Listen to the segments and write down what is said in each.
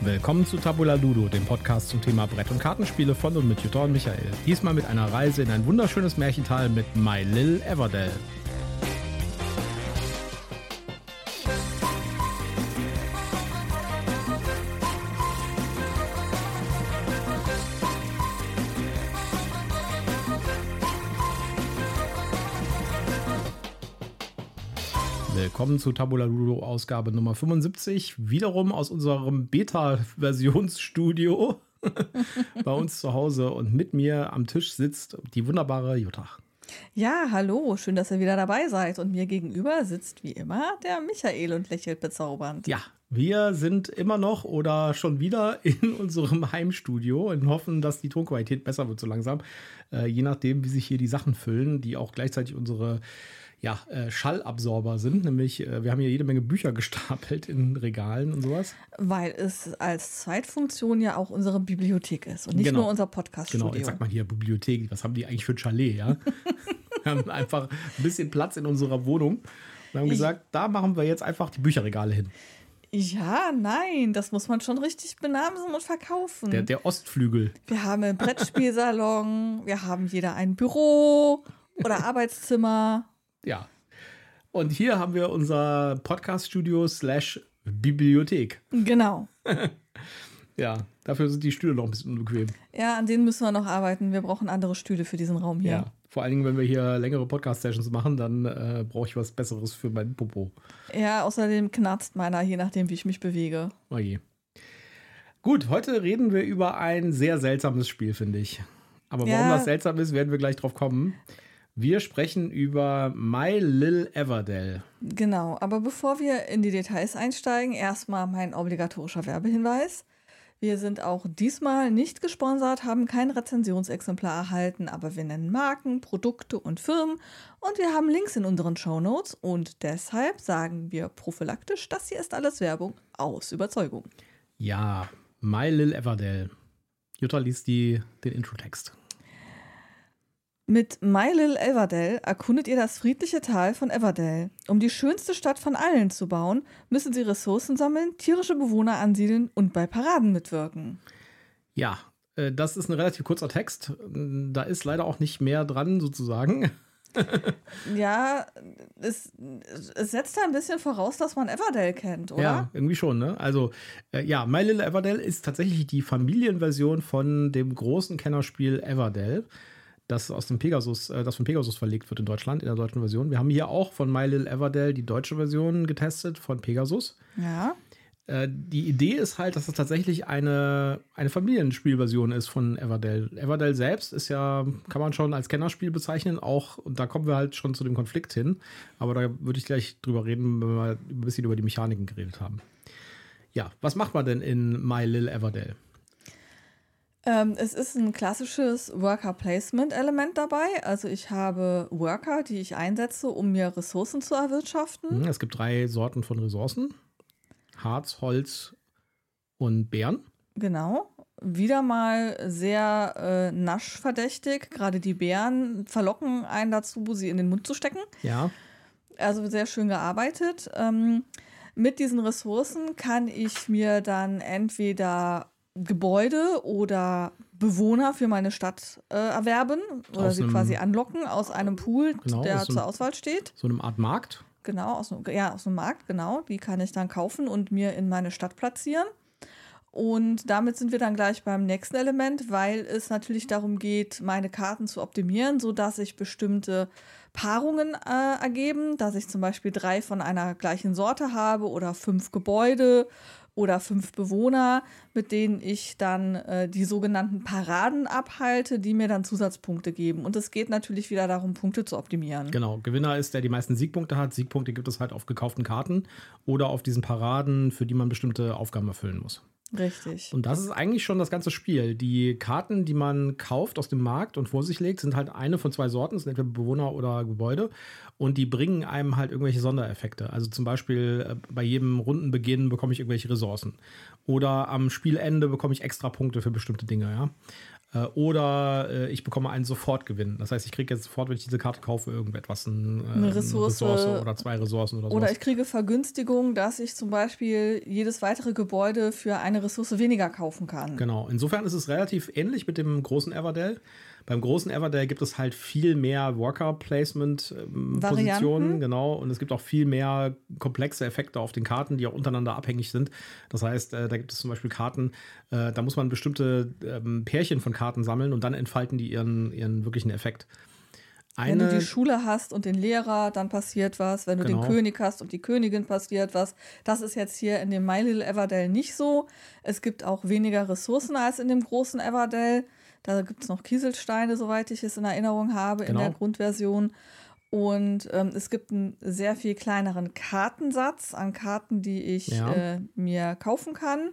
Willkommen zu Tabula Ludo, dem Podcast zum Thema Brett- und Kartenspiele von und mit Jutta und Michael. Diesmal mit einer Reise in ein wunderschönes Märchental mit My Lil Everdell. Willkommen zu Tabula Ludo Ausgabe Nummer 75, wiederum aus unserem Beta-Versionsstudio bei uns zu Hause und mit mir am Tisch sitzt die wunderbare Jutta. Ja, hallo, schön, dass ihr wieder dabei seid. Und mir gegenüber sitzt wie immer der Michael und lächelt bezaubernd. Ja, wir sind immer noch oder schon wieder in unserem Heimstudio und hoffen, dass die Tonqualität besser wird so langsam. Äh, je nachdem, wie sich hier die Sachen füllen, die auch gleichzeitig unsere ja, äh, Schallabsorber sind. Nämlich, äh, wir haben hier jede Menge Bücher gestapelt in Regalen und sowas. Weil es als Zweitfunktion ja auch unsere Bibliothek ist und nicht genau. nur unser Podcast-Studio. Genau, jetzt sagt man hier Bibliothek. Was haben die eigentlich für ein Chalet, ja? wir haben einfach ein bisschen Platz in unserer Wohnung und haben gesagt, da machen wir jetzt einfach die Bücherregale hin. Ja, nein, das muss man schon richtig benamsen und verkaufen. Der, der Ostflügel. Wir haben einen Brettspielsalon, wir haben jeder ein Büro oder Arbeitszimmer ja. Und hier haben wir unser Podcast-Studio slash Bibliothek. Genau. ja, dafür sind die Stühle noch ein bisschen unbequem. Ja, an denen müssen wir noch arbeiten. Wir brauchen andere Stühle für diesen Raum hier. Ja, vor allen Dingen, wenn wir hier längere Podcast-Sessions machen, dann äh, brauche ich was Besseres für meinen Popo. Ja, außerdem knarzt meiner, je nachdem, wie ich mich bewege. Oh je. Gut, heute reden wir über ein sehr seltsames Spiel, finde ich. Aber warum ja. das seltsam ist, werden wir gleich drauf kommen. Wir sprechen über My Lil Everdell. Genau, aber bevor wir in die Details einsteigen, erstmal mein obligatorischer Werbehinweis. Wir sind auch diesmal nicht gesponsert, haben kein Rezensionsexemplar erhalten, aber wir nennen Marken, Produkte und Firmen und wir haben Links in unseren Shownotes und deshalb sagen wir prophylaktisch, das hier ist alles Werbung aus Überzeugung. Ja, My Lil Everdell. Jutta liest die, den Introtext. Mit My Little Everdell erkundet ihr das friedliche Tal von Everdell. Um die schönste Stadt von allen zu bauen, müssen sie Ressourcen sammeln, tierische Bewohner ansiedeln und bei Paraden mitwirken. Ja, äh, das ist ein relativ kurzer Text. Da ist leider auch nicht mehr dran, sozusagen. ja, es, es, setzt da ein bisschen voraus, dass man Everdell kennt, oder? Ja, irgendwie schon, ne? Also, äh, ja, My Little Everdell ist tatsächlich die Familienversion von dem großen Kennerspiel Everdell das aus dem Pegasus, äh, das von Pegasus verlegt wird in Deutschland, in der deutschen Version. Wir haben hier auch von My Little Everdell die deutsche Version getestet von Pegasus. Ja. Äh, die Idee ist halt, dass es tatsächlich eine, eine Familienspielversion ist von Everdell. Everdell selbst ist ja, kann man schon als Kennerspiel bezeichnen, auch, und da kommen wir halt schon zu dem Konflikt hin. Aber da würde ich gleich drüber reden, wenn wir ein bisschen über die Mechaniken geredet haben. Ja, was macht man denn in My Little Everdell? Ähm, es ist ein klassisches Worker-Placement-Element dabei. Also ich habe Worker, die ich einsetze, um mir Ressourcen zu erwirtschaften. Mhm, es gibt drei Sorten von Ressourcen. Harz, Holz und Bären. Genau. Wieder mal sehr äh, naschverdächtig. Gerade die Bären verlocken einen dazu, sie in den Mund zu stecken. Ja. Also sehr schön gearbeitet. Ähm, mit diesen Ressourcen kann ich mir dann entweder Gebäude oder Bewohner für meine Stadt äh, erwerben oder aus sie einem, quasi anlocken aus einem Pool, genau, der zur Auswahl steht. So einem Art Markt? Genau, aus, ja, aus einem Markt, genau. Die kann ich dann kaufen und mir in meine Stadt platzieren. Und damit sind wir dann gleich beim nächsten Element, weil es natürlich darum geht, meine Karten zu optimieren, sodass sich bestimmte Paarungen äh, ergeben, dass ich zum Beispiel drei von einer gleichen Sorte habe oder fünf Gebäude oder fünf Bewohner, mit denen ich dann äh, die sogenannten Paraden abhalte, die mir dann Zusatzpunkte geben. Und es geht natürlich wieder darum, Punkte zu optimieren. Genau, Gewinner ist, der die meisten Siegpunkte hat. Siegpunkte gibt es halt auf gekauften Karten oder auf diesen Paraden, für die man bestimmte Aufgaben erfüllen muss. Richtig. Und das ist eigentlich schon das ganze Spiel. Die Karten, die man kauft aus dem Markt und vor sich legt, sind halt eine von zwei Sorten, sind entweder Bewohner oder Gebäude. Und die bringen einem halt irgendwelche Sondereffekte. Also zum Beispiel äh, bei jedem Rundenbeginn bekomme ich irgendwelche Ressourcen. Oder am Spielende bekomme ich extra Punkte für bestimmte Dinge, ja. Äh, oder äh, ich bekomme einen Sofortgewinn. Das heißt, ich kriege jetzt sofort, wenn ich diese Karte kaufe, irgendetwas, ein, äh, Eine Ressource. Ressource oder zwei Ressourcen oder, Oder sowas. ich kriege Vergünstigung, dass ich zum Beispiel jedes weitere Gebäude für eine Ressource weniger kaufen kann. Genau. Insofern ist es relativ ähnlich mit dem großen Everdell. Beim großen Everdell gibt es halt viel mehr Worker-Placement-Positionen, Varianten. genau. Und es gibt auch viel mehr komplexe Effekte auf den Karten, die auch untereinander abhängig sind. Das heißt, äh, da gibt es zum Beispiel Karten, äh, da muss man bestimmte ähm, Pärchen von Karten sammeln und dann entfalten die ihren, ihren wirklichen Effekt. Wenn du Eine, die Schule hast und den Lehrer, dann passiert was. Wenn du Genau. den König hast und die Königin, passiert was. Das ist jetzt hier in dem My Little Everdell nicht so. Es gibt auch weniger Ressourcen als in dem großen Everdell. Da gibt es noch Kieselsteine, soweit ich es in Erinnerung habe, in Genau. der Grundversion. Und ähm, es gibt einen sehr viel kleineren Kartensatz an Karten, die ich Ja. äh, mir kaufen kann.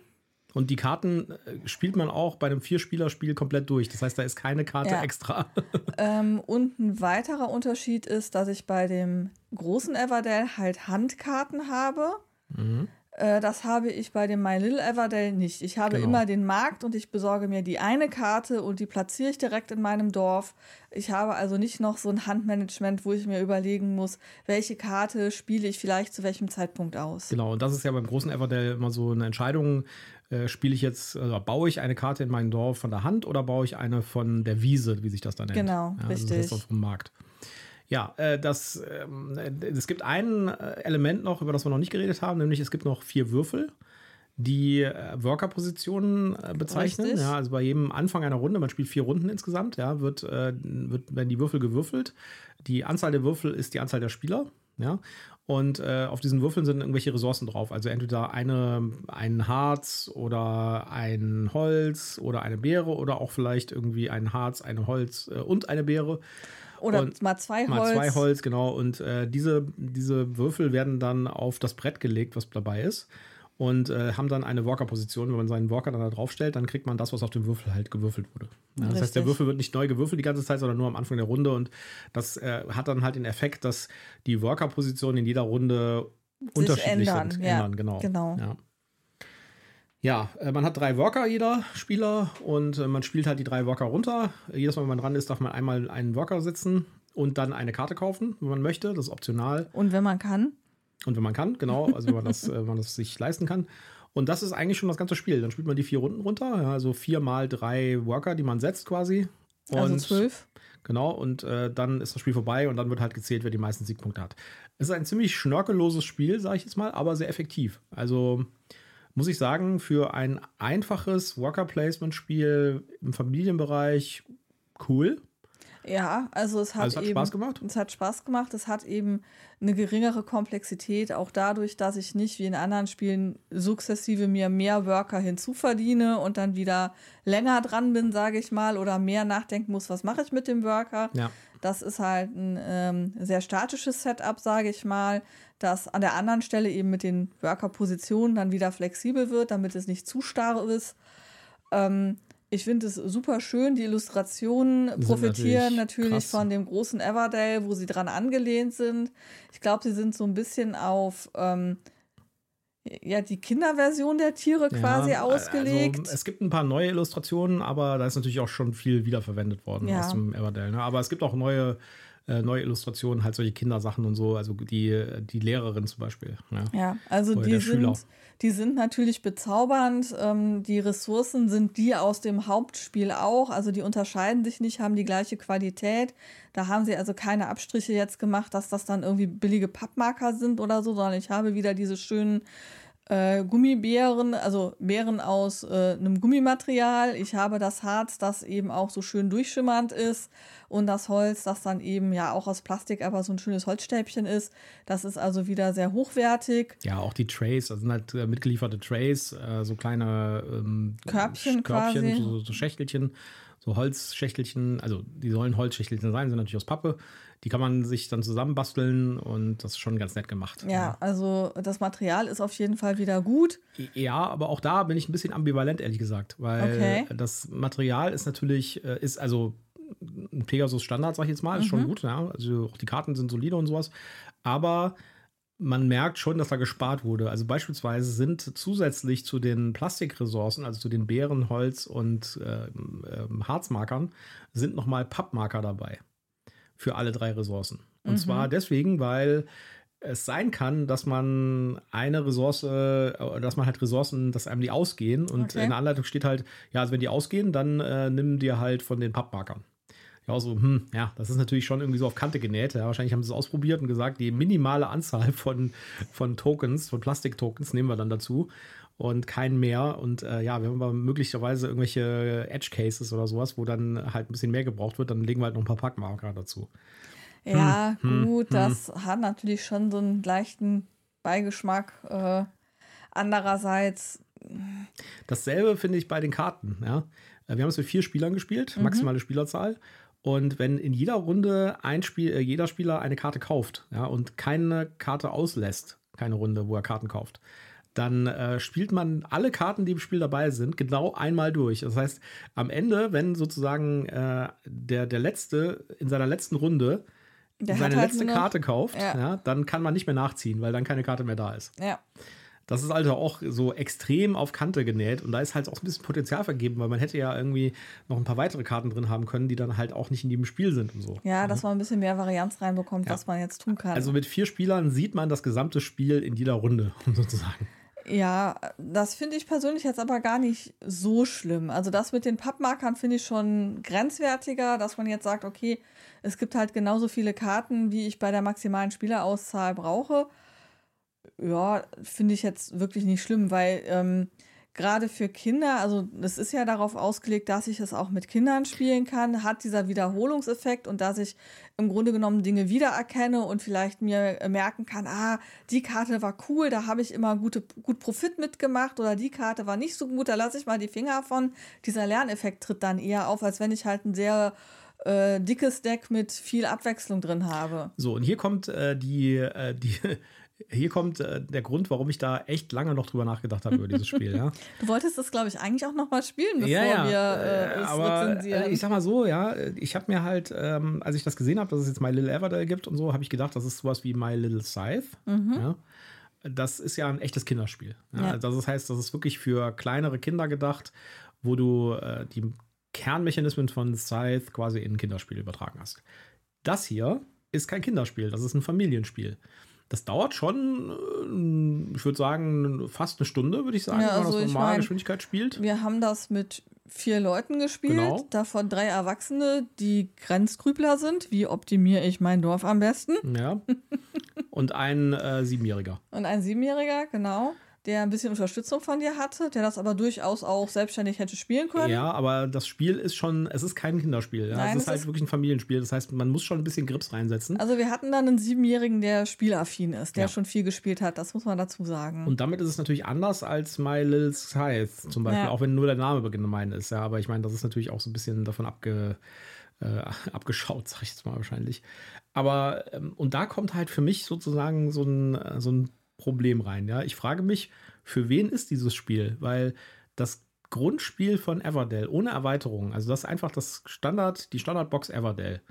und die Karten äh, spielt man auch bei einem Vierspieler-Spiel komplett durch. Das heißt, da ist keine Karte Ja. extra. Ähm, und ein weiterer Unterschied ist, dass ich bei dem großen Everdell halt Handkarten habe. Mhm. Äh, das habe ich bei dem My Little Everdell nicht. Ich habe Genau. immer den Markt und ich besorge mir die eine Karte und die platziere ich direkt in meinem Dorf. Ich habe also nicht noch so ein Handmanagement, wo ich mir überlegen muss, welche Karte spiele ich vielleicht zu welchem Zeitpunkt aus. Genau, und das ist ja beim großen Everdell immer so eine Entscheidung. Äh, spiele ich jetzt, äh, baue ich eine Karte in meinem Dorf von der Hand oder baue ich eine von der Wiese, wie sich das dann nennt? Genau, ja, richtig. Das heißt auf dem Markt. Ja, äh, das, ähm, äh, es gibt ein äh, Element noch, über das wir noch nicht geredet haben, nämlich es gibt noch vier Würfel, die äh, Worker-Positionen äh, bezeichnen. Richtig. Ja, also bei jedem Anfang einer Runde, man spielt vier Runden insgesamt, ja, wird, äh, wird, werden die Würfel gewürfelt. Die Anzahl der Würfel ist die Anzahl der Spieler. Ja, und äh, auf diesen Würfeln sind irgendwelche Ressourcen drauf. Also entweder eine, ein Harz oder ein Holz oder eine Beere oder auch vielleicht irgendwie ein Harz, ein Holz äh, und eine Beere. Oder Und mal zwei Holz. Mal zwei Holz, genau. Und äh, diese, diese Würfel werden dann auf das Brett gelegt, was dabei ist. Und äh, haben dann eine Walker-Position. Wenn man seinen Walker dann da draufstellt, dann kriegt man das, was auf dem Würfel halt gewürfelt wurde. Ja, das heißt, der. Würfel wird nicht neu gewürfelt die ganze Zeit, sondern nur am Anfang der Runde. Und das äh, hat dann halt den Effekt, dass die Walker-Positionen in jeder Runde unterschiedlich ändern, sind. ja, Ändern, genau. genau. Ja. Ja, äh, man hat drei Worker, jeder Spieler, und äh, man spielt halt die drei Worker runter. Jedes Mal, wenn man dran ist, darf man einmal einen Worker sitzen und dann eine Karte kaufen, wenn man möchte. Das ist optional. Und wenn man kann. Und wenn man kann, genau, also wenn man das, äh, wenn man das sich leisten kann. Und das ist eigentlich schon das ganze Spiel. Dann spielt man die vier Runden runter, also vier mal drei Worker, die man setzt quasi. Und Also zwölf. Genau, und äh, dann ist das Spiel vorbei und dann wird halt gezählt, wer die meisten Siegpunkte hat. Es ist ein ziemlich schnörkelloses Spiel, sage ich jetzt mal, aber sehr effektiv. Also muss ich sagen, für ein einfaches Worker-Placement-Spiel im Familienbereich cool. Ja, also es hat, Also es hat eben, Spaß gemacht? Es hat Spaß gemacht. Es hat eben eine geringere Komplexität, auch dadurch, dass ich nicht wie in anderen Spielen sukzessive mir mehr Worker hinzuverdiene und dann wieder länger dran bin, sage ich mal, oder mehr nachdenken muss, was mache ich mit dem Worker. Ja. Das ist halt ein ähm, sehr statisches Setup, sage ich mal, das an der anderen Stelle eben mit den Worker-Positionen dann wieder flexibel wird, damit es nicht zu starr ist. Ähm, ich finde es super schön. Die Illustrationen Sind profitieren natürlich natürlich, von dem großen Everdale, wo sie dran angelehnt sind. Ich glaube, sie sind so ein bisschen auf ähm, ja, die Kinderversion der Tiere quasi Ja, ausgelegt. Also, es gibt ein paar neue Illustrationen, aber da ist natürlich auch schon viel wiederverwendet worden Ja. aus dem Everdell. Ne? Aber es gibt auch neue, äh, neue Illustrationen, halt solche Kindersachen und so, also die, die Lehrerin zum Beispiel. Ja. Ja, also Oder die sind, die sind natürlich bezaubernd. Ähm, die Ressourcen sind die aus dem Hauptspiel auch. Also die unterscheiden sich nicht, haben die gleiche Qualität. Da haben sie also keine Abstriche jetzt gemacht, dass das dann irgendwie billige Pappmarker sind oder so, sondern ich habe wieder diese schönen äh, Gummibären, also Beeren aus äh, einem Gummimaterial. Ich habe das Harz, das eben auch so schön durchschimmernd ist und das Holz, das dann eben ja auch aus Plastik, aber so ein schönes Holzstäbchen ist. Das ist also wieder sehr hochwertig. Ja, auch die Trays, das sind halt äh, mitgelieferte Trays, äh, so kleine ähm, Körbchen Körbchen so, so Schächtelchen, so Holzschächtelchen, also die sollen Holzschächtelchen sein, sind natürlich aus Pappe. Die kann man sich dann zusammenbasteln und das ist schon ganz nett gemacht. Ja, also das Material ist auf jeden Fall wieder gut. Ja, aber auch da bin ich ein bisschen ambivalent, ehrlich gesagt, weil Okay. das Material ist natürlich, äh, ist also ein Pegasus Standard, sag ich jetzt mal, ist Mhm. schon gut, ja. Also auch die Karten sind solide und sowas. Aber man merkt schon, dass da gespart wurde. Also beispielsweise sind zusätzlich zu den Plastikressourcen, also zu den Beeren, Holz und äh, äh, Harzmarkern, sind nochmal Pappmarker dabei. Für alle drei Ressourcen. Und mhm. zwar deswegen, weil es sein kann, dass man eine Ressource, äh, dass man halt Ressourcen, dass einem die ausgehen und okay. in der Anleitung steht halt, ja, also wenn die ausgehen, dann äh, nimm dir halt von den Pappmarkern. Ja, so, hm, ja, das ist natürlich schon irgendwie so auf Kante genäht. Ja, wahrscheinlich haben sie es ausprobiert und gesagt, die minimale Anzahl von, von Tokens, von Plastik-Tokens nehmen wir dann dazu und keinen mehr. Und äh, ja, wir haben aber möglicherweise irgendwelche Edge-Cases oder sowas, wo dann halt ein bisschen mehr gebraucht wird, dann legen wir halt noch ein paar Packmarker dazu. Ja, hm, hm gut, hm, das hat natürlich schon so einen leichten Beigeschmack. Äh, andererseits. Dasselbe finde ich bei den Karten. Ja? Wir haben es mit vier Spielern gespielt, mhm. maximale Spielerzahl. Und wenn in jeder Runde ein Spiel, äh, jeder Spieler eine Karte kauft ja, und keine Karte auslässt, keine Runde, wo er Karten kauft, dann äh, spielt man alle Karten, die im Spiel dabei sind, genau einmal durch. Das heißt, am Ende, wenn sozusagen äh, der, der Letzte in seiner letzten Runde der seine halt letzte Karte kauft, ja. ja. dann kann man nicht mehr nachziehen, weil dann keine Karte mehr da ist. Ja. Das ist also auch so extrem auf Kante genäht und da ist halt auch ein bisschen Potenzial vergeben, weil man hätte ja irgendwie noch ein paar weitere Karten drin haben können, die dann halt auch nicht in jedem Spiel sind und so. Ja, dass man ein bisschen mehr Varianz reinbekommt, ja. was man jetzt tun kann. Also mit vier Spielern sieht man das gesamte Spiel in jeder Runde sozusagen. Ja, das finde ich persönlich jetzt aber gar nicht so schlimm. Also das mit den Pappmarkern finde ich schon grenzwertiger, dass man jetzt sagt, okay, es gibt halt genauso viele Karten, wie ich bei der maximalen Spielerauszahl brauche. Ja, finde ich jetzt wirklich nicht schlimm, weil ähm, gerade für Kinder, also es ist ja darauf ausgelegt, dass ich es auch mit Kindern spielen kann, hat dieser Wiederholungseffekt und dass ich im Grunde genommen Dinge wiedererkenne und vielleicht mir merken kann, ah, die Karte war cool, da habe ich immer gute, gut Profit mitgemacht oder die Karte war nicht so gut, da lasse ich mal die Finger von. Dieser Lerneffekt tritt dann eher auf, als wenn ich halt ein sehr äh, dickes Deck mit viel Abwechslung drin habe. So, und hier kommt äh, die, äh, die hier kommt äh, der Grund, warum ich da echt lange noch drüber nachgedacht habe über dieses Spiel. Ja. Du wolltest das, glaube ich, eigentlich auch noch mal spielen, bevor ja, ja. wir äh, es aber, rezensieren. Äh, ich sag mal so, ja, ich habe mir halt, ähm, als ich das gesehen habe, dass es jetzt My Little Everdale gibt und so, habe ich gedacht, das ist sowas wie My Little Scythe. Mhm. Ja. Das ist ja ein echtes Kinderspiel. Ja. Das heißt, das ist wirklich für kleinere Kinder gedacht, wo du äh, die Kernmechanismen von Scythe quasi in ein Kinderspiel übertragen hast. Das hier ist kein Kinderspiel, das ist ein Familienspiel. Das dauert schon, äh, ich würde sagen, fast eine Stunde, würde ich sagen, ja, also wenn man das normale mein, Geschwindigkeit spielt. Wir haben das mit vier Leuten gespielt, genau. davon drei Erwachsene, die Grenzgrübler sind. Wie optimiere ich mein Dorf am besten? Ja. Und ein äh, Siebenjähriger. Und ein Siebenjähriger, genau der ein bisschen Unterstützung von dir hatte, der das aber durchaus auch selbstständig hätte spielen können. Ja, aber das Spiel ist schon, es ist kein Kinderspiel. Ja? Nein, es ist halt ist wirklich ein Familienspiel. Das heißt, man muss schon ein bisschen Grips reinsetzen. Also wir hatten dann einen Siebenjährigen, der spielaffin ist, der ja. schon viel gespielt hat, das muss man dazu sagen. Und damit ist es natürlich anders als My Little Scythe zum Beispiel, ja. auch wenn nur der Name gemeint ist. Ja, aber ich meine, das ist natürlich auch so ein bisschen davon abge, äh, abgeschaut, sag ich jetzt mal wahrscheinlich. Aber, ähm, und da kommt halt für mich sozusagen so ein, äh, so ein Problem rein. Ja, ich frage mich, für wen ist dieses Spiel? Weil das Grundspiel von Everdell ohne Erweiterung, also das ist einfach das Standard, die Standardbox Everdell.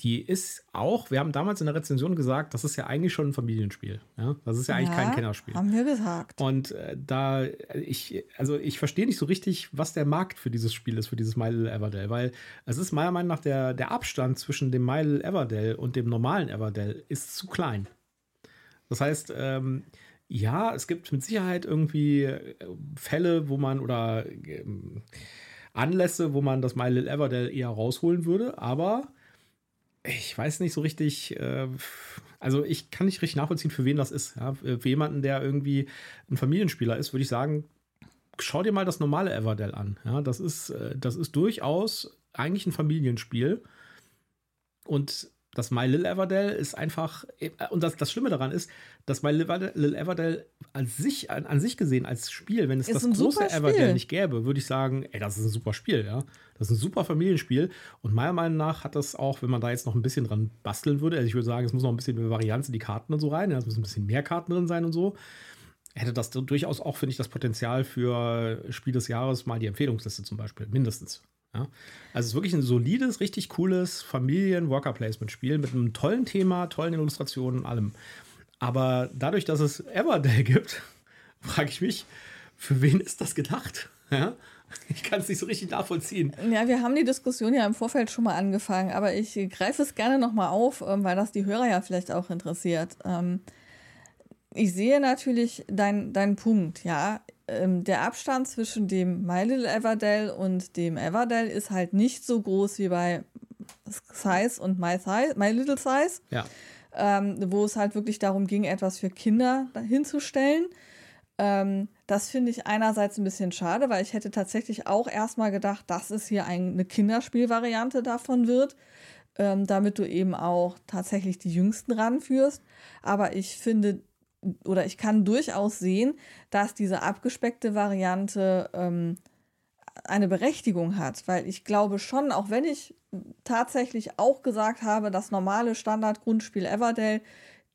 Die ist auch, wir haben damals in der Rezension gesagt, das ist ja eigentlich schon ein Familienspiel. Ja? Das ist ja eigentlich ja, kein Kennerspiel. Haben wir gesagt. Und äh, da, ich, also ich verstehe nicht so richtig, was der Markt für dieses Spiel ist, für dieses My Little Everdell, weil es ist meiner Meinung nach der, der Abstand zwischen dem My Little Everdell und dem normalen Everdell ist zu klein. Das heißt, ähm, ja, es gibt mit Sicherheit irgendwie äh, Fälle, wo man oder ähm, Anlässe, wo man das My Little Everdell eher rausholen würde, aber ich weiß nicht so richtig, äh, also ich kann nicht richtig nachvollziehen, für wen das ist. Ja? Für jemanden, der irgendwie ein Familienspieler ist, würde ich sagen, schau dir mal das normale Everdell an. Ja? Das, ist, äh, das ist durchaus eigentlich ein Familienspiel. Und das My Little Everdell ist einfach, und das, das Schlimme daran ist, dass My Little Everdell als sich, an, an sich gesehen als Spiel, wenn es ist das große Everdell nicht gäbe, würde ich sagen, ey, das ist ein super Spiel, ja. Das ist ein super Familienspiel. Und meiner Meinung nach hat das auch, wenn man da jetzt noch ein bisschen dran basteln würde, also ich würde sagen, es muss noch ein bisschen mehr Varianz in die Karten und so rein, es müssen ein bisschen mehr Karten drin sein und so. Hätte das durchaus auch, finde ich, das Potenzial für Spiel des Jahres mal die Empfehlungsliste zum Beispiel, mindestens. Ja? Also es ist wirklich ein solides, richtig cooles Familien-Worker-Placement-Spiel mit einem tollen Thema, tollen Illustrationen und allem. Aber dadurch, dass es Everdell gibt, frage ich mich, für wen ist das gedacht? Ja? Ich kann es nicht so richtig nachvollziehen. Ja, wir haben die Diskussion ja im Vorfeld schon mal angefangen, aber ich greife es gerne nochmal auf, ähm, weil das die Hörer ja vielleicht auch interessiert. Ähm, ich sehe natürlich deinen dein Punkt, ja. Ähm, der Abstand zwischen dem My Little Everdell und dem Everdell ist halt nicht so groß wie bei Size und My, Size, My Little Size. Ja. Ähm, wo es halt wirklich darum ging, etwas für Kinder hinzustellen. Ähm, das finde ich einerseits ein bisschen schade, weil ich hätte tatsächlich auch erstmal gedacht, dass es hier eine Kinderspielvariante davon wird, ähm, damit du eben auch tatsächlich die Jüngsten ranführst. Aber ich finde oder ich kann durchaus sehen, dass diese abgespeckte Variante ähm, eine Berechtigung hat, weil ich glaube schon, auch wenn ich tatsächlich auch gesagt habe, das normale Standard-Grundspiel Everdell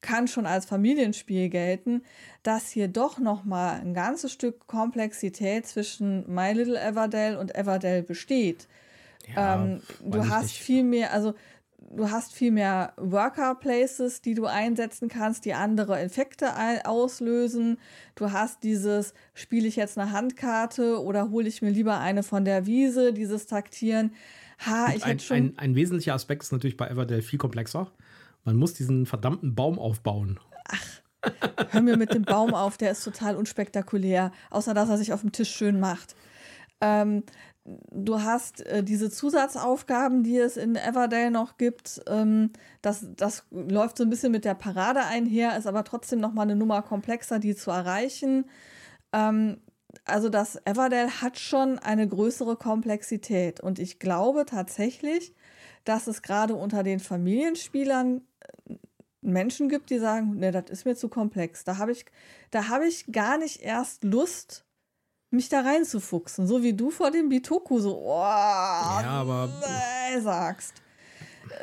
kann schon als Familienspiel gelten, dass hier doch noch mal ein ganzes Stück Komplexität zwischen My Little Everdell und Everdell besteht. Ja, ähm, du hast nicht. viel mehr, also du hast viel mehr Worker Places, die du einsetzen kannst, die andere Effekte auslösen. Du hast dieses, spiele ich jetzt eine Handkarte oder hole ich mir lieber eine von der Wiese, dieses Taktieren. Ha, ich ein, schon ein, ein wesentlicher Aspekt ist natürlich bei Everdell viel komplexer. Man muss diesen verdammten Baum aufbauen. Ach, hör mir mit dem Baum auf, der ist total unspektakulär, außer dass er sich auf dem Tisch schön macht. Ähm, du hast äh, diese Zusatzaufgaben, die es in Everdale noch gibt. Ähm, das, das läuft so ein bisschen mit der Parade einher, ist aber trotzdem noch mal eine Nummer komplexer, die zu erreichen. Ähm, also das Everdale hat schon eine größere Komplexität und ich glaube tatsächlich, dass es gerade unter den Familienspielern äh, Menschen gibt, die sagen, ne, das ist mir zu komplex. Da habe ich, da habe ich gar nicht erst Lust, mich da reinzufuchsen. So wie du vor dem Bitoku so, oh, ja, aber sagst.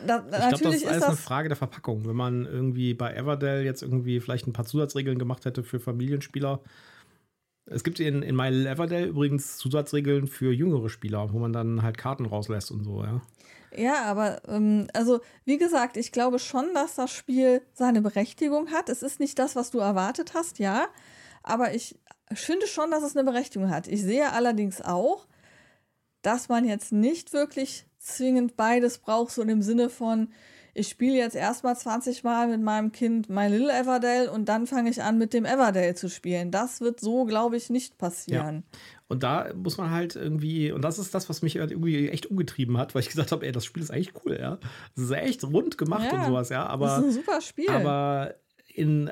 Da, ich glaube, das ist alles das eine Frage der Verpackung. Wenn man irgendwie bei Everdell jetzt irgendwie vielleicht ein paar Zusatzregeln gemacht hätte für Familienspieler. Es gibt in, in My Everdell übrigens Zusatzregeln für jüngere Spieler, wo man dann halt Karten rauslässt und so, ja. Ja, aber ähm, also wie gesagt, ich glaube schon, dass das Spiel seine Berechtigung hat. Es ist nicht das, was du erwartet hast, ja. Aber ich finde schon, dass es eine Berechtigung hat. Ich sehe allerdings auch, dass man jetzt nicht wirklich zwingend beides braucht, so im Sinne von, ich spiele jetzt erstmal 20 Mal mit meinem Kind My Little Everdale und dann fange ich an, mit dem Everdale zu spielen. Das wird so, glaube ich, nicht passieren. Ja. Und da muss man halt irgendwie, und das ist das, was mich irgendwie echt umgetrieben hat, weil ich gesagt habe, ey, das Spiel ist echt cool, ja. Das ist echt rund gemacht ja, und sowas, ja. Aber, das ist ein super Spiel. Aber in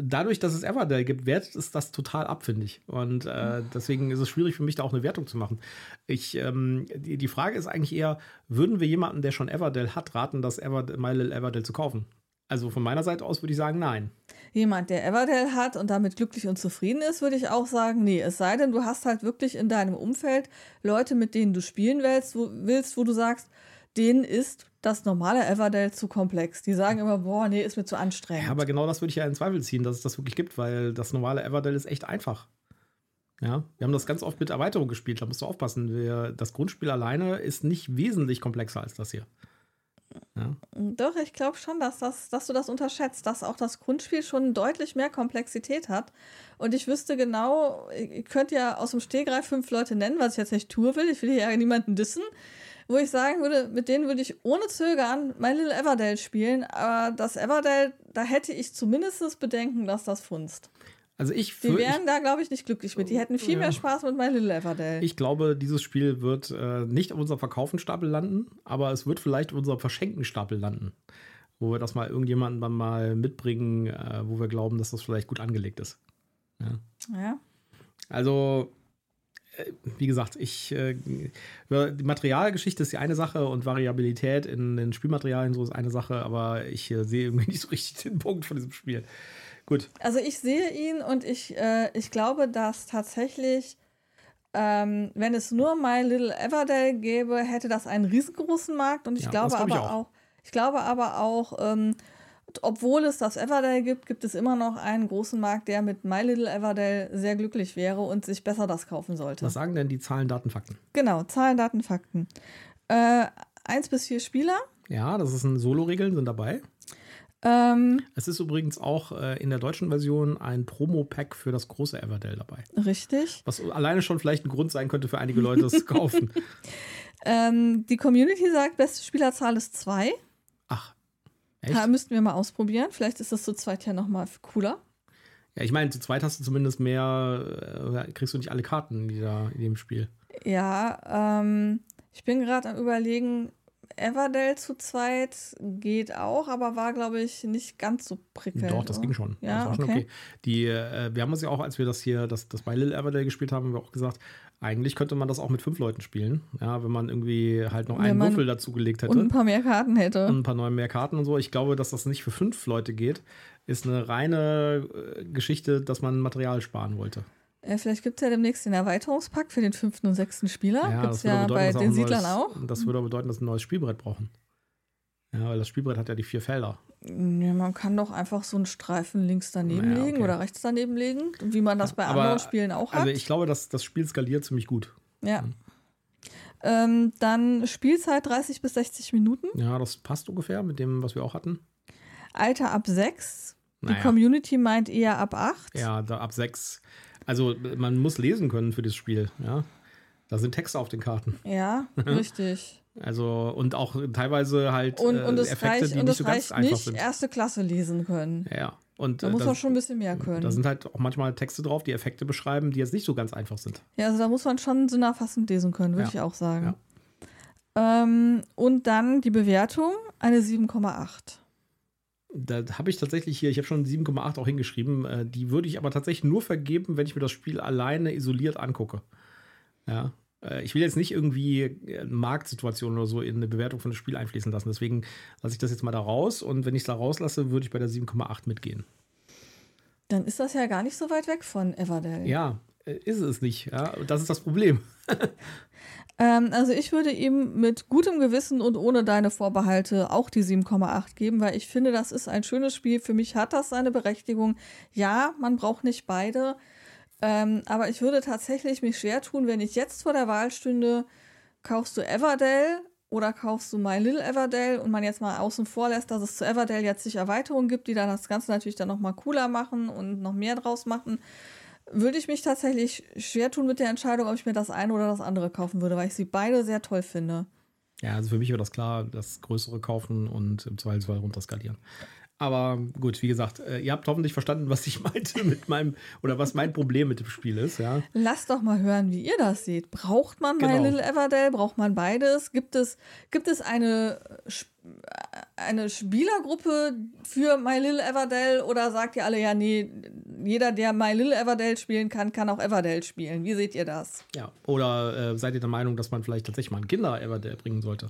dadurch, dass es Everdell gibt, wertet es das total ab, finde ich. Und äh, deswegen ist es schwierig für mich, da auch eine Wertung zu machen. Ich, ähm, die, die Frage ist eigentlich eher, würden wir jemanden, der schon Everdell hat, raten, das Everdell, My Little Everdell zu kaufen? Also von meiner Seite aus würde ich sagen, nein. Jemand, der Everdell hat und damit glücklich und zufrieden ist, würde ich auch sagen, nee. Es sei denn, du hast halt wirklich in deinem Umfeld Leute, mit denen du spielen willst, wo, willst, wo du sagst, denen ist das normale Everdell zu komplex. Die sagen immer, boah, nee, ist mir zu anstrengend. Ja, aber genau das würde ich ja in Zweifel ziehen, dass es das wirklich gibt, weil das normale Everdell ist echt einfach. Ja, wir haben das ganz oft mit Erweiterung gespielt, da musst du aufpassen. Wir, das Grundspiel alleine ist nicht wesentlich komplexer als das hier. Ja. Doch, ich glaube schon, dass, das, dass du das unterschätzt, dass auch das Grundspiel schon deutlich mehr Komplexität hat. Und ich wüsste genau, ihr könnt ja aus dem Stehgreif fünf Leute nennen, was ich jetzt nicht tun will. Ich will hier ja niemanden dissen wo ich sagen würde, mit denen würde ich ohne Zögern My Little Everdale spielen. Aber das Everdale, da hätte ich zumindest Bedenken, dass das funzt. Also ich Die wären ich, da, glaube ich, nicht glücklich mit. Die hätten viel ja. mehr Spaß mit My Little Everdale. Ich glaube, dieses Spiel wird äh, nicht auf unserem Verkaufenstapel landen, aber es wird vielleicht auf unserem Verschenkenstapel landen. Wo wir das mal irgendjemandem dann mal mitbringen, äh, wo wir glauben, dass das vielleicht gut angelegt ist. Ja. ja. Also, wie gesagt, ich äh, die Materialgeschichte ist die eine Sache und Variabilität in den Spielmaterialien so ist eine Sache, aber ich äh, sehe irgendwie nicht so richtig den Punkt von diesem Spiel. Gut. Also ich sehe ihn und ich, äh, ich glaube, dass tatsächlich, ähm, wenn es nur My Little Everdale gäbe, hätte das einen riesengroßen Markt und ich ja, glaube aber auch. auch. ich glaube aber auch, ähm, obwohl es das Everdale gibt, gibt es immer noch einen großen Markt, der mit My Little Everdale sehr glücklich wäre und sich besser das kaufen sollte. Was sagen denn die Zahlen, Daten, Fakten? Genau, Zahlen, Daten, Fakten. Äh, eins bis vier Spieler. Ja, das ist ein Solo-Regeln sind dabei. Ähm, Es ist übrigens auch äh, in der deutschen Version ein Promo-Pack für das große Everdell dabei. richtig. Was alleine schon vielleicht ein Grund sein könnte für einige Leute, das zu kaufen. Ähm, die Community sagt, beste Spielerzahl ist zwei. Echt? Da müssten wir mal ausprobieren. Vielleicht ist das zu zweit ja nochmal cooler. Ja, ich meine, zu zweit hast du zumindest mehr, äh, kriegst du nicht alle Karten in, dieser, in dem Spiel. Ja, ähm, ich bin gerade am überlegen, Everdell zu zweit geht auch, aber war, glaube ich, nicht ganz so prickelnd. Doch, das oder? ging schon. Ja, das war schon okay. okay. Die, äh, wir haben uns ja auch, als wir das hier, das, das bei Lil Everdell gespielt haben, haben wir auch gesagt, eigentlich könnte man das auch mit fünf Leuten spielen. Ja, wenn man irgendwie halt noch Wenn einen Würfel dazugelegt hätte. Und ein paar mehr Karten hätte. und ein paar neue mehr Karten und so. Ich glaube, dass das nicht für fünf Leute geht. Ist eine reine äh, Geschichte, dass man Material sparen wollte. Äh, vielleicht gibt es ja demnächst den Erweiterungspack für den fünften und sechsten Spieler. Ja, gibt es ja bedeuten, bei auch den Siedlern neues, auch. Das würde bedeuten, dass wir ein neues Spielbrett brauchen. Ja, weil das Spielbrett hat ja die vier Felder. Ja, man kann doch einfach so einen Streifen links daneben Naja, legen okay. oder rechts daneben legen, wie man das bei Aber, anderen Spielen auch hat. Also ich glaube, dass das Spiel skaliert ziemlich gut. ja. Ähm, dann Spielzeit 30 bis 60 Minuten, Ja, das passt ungefähr mit dem, was wir auch hatten. Alter ab 6. Die Naja. Community meint eher ab 8. Ja, da ab sechs. Also man muss lesen können für das Spiel. Ja, da sind Texte auf den Karten. Ja, richtig. Also und auch teilweise halt Und, äh, und es Effekte, reicht, die und nicht so ganz reicht einfach nicht sind. erste Klasse lesen können. Ja, ja. Und Da äh, muss das- man schon ein bisschen mehr können. Da sind halt auch manchmal Texte drauf, die Effekte beschreiben, die jetzt nicht so ganz einfach sind. Ja, also da muss man schon sinnerfassend lesen können, würde Ja. ich auch sagen. Ähm, und dann die Bewertung, eine 7,8. Da habe ich tatsächlich hier, ich habe schon 7,8 auch hingeschrieben. Äh, die würde ich aber tatsächlich nur vergeben, wenn ich mir das Spiel alleine isoliert angucke. Ja. Äh, Ich will jetzt nicht irgendwie äh, Marktsituation oder so in eine Bewertung von dem Spiel einfließen lassen. Deswegen lasse ich das jetzt mal da raus. Und wenn ich es da rauslasse, würde ich bei der 7,8 mitgehen. Dann ist das ja gar nicht so weit weg von Everdell. Ja, äh, ist es nicht. Ja, das ist das Problem. Ähm, also ich würde ihm mit gutem Gewissen und ohne deine Vorbehalte auch die 7,8 geben, weil ich finde, das ist ein schönes Spiel. Für mich hat das seine Berechtigung. Ja, man braucht nicht beide. Ähm, aber ich würde tatsächlich mich schwer tun, wenn ich jetzt vor der Wahl stünde, kaufst du Everdell oder kaufst du My Little Everdell und man jetzt mal außen vor lässt, dass es zu Everdell jetzt sich Erweiterungen gibt, die dann das Ganze natürlich dann nochmal cooler machen und noch mehr draus machen, würde ich mich tatsächlich schwer tun mit der Entscheidung, ob ich mir das eine oder das andere kaufen würde, weil ich sie beide sehr toll finde. Ja, also für mich wäre das klar, das Größere kaufen und im Zweifelsfall runterskalieren. Aber gut, wie gesagt, äh, ihr habt hoffentlich verstanden, was ich meinte mit meinem, oder was mein Problem mit dem Spiel ist, ja. Lasst doch mal hören, wie ihr das seht. Braucht man My Genau. Little Everdell? Braucht man beides? Gibt es, gibt es eine, Sp- äh, eine Spielergruppe für My Little Everdell oder sagt ihr alle, ja, nee, jeder, der My Little Everdell spielen kann, kann auch Everdell spielen? Wie seht ihr das? Ja. Oder äh, seid ihr der Meinung, dass man vielleicht tatsächlich mal ein Kinder Everdell bringen sollte?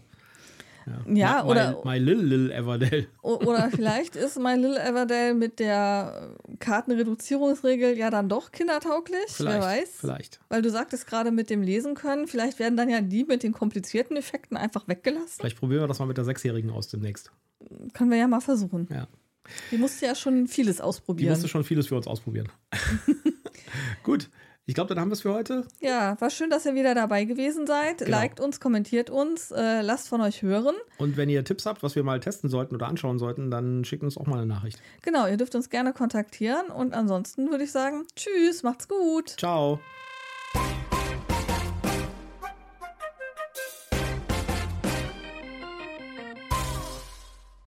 Ja, my, oder- My, my Lil Lil Everdell. Oder vielleicht ist My Little Everdell mit der Kartenreduzierungsregel ja dann doch kindertauglich. Vielleicht. Wer weiß. Vielleicht. Weil du sagtest gerade mit dem Lesen können, vielleicht werden dann ja die mit den komplizierten Effekten einfach weggelassen. Vielleicht probieren wir das mal mit der Sechsjährigen aus demnächst. Können wir ja mal versuchen. Ja. Die musste ja schon vieles Die ausprobieren. musste schon vieles für uns ausprobieren. Gut. Ich glaube, dann haben wir es für heute. Ja, war schön, dass ihr wieder dabei gewesen seid. Genau. Liked uns, kommentiert uns, äh, lasst von euch hören. Und wenn ihr Tipps habt, was wir mal testen sollten oder anschauen sollten, dann schickt uns auch mal eine Nachricht. Genau, ihr dürft uns gerne kontaktieren und ansonsten würde ich sagen, tschüss, macht's gut. Ciao.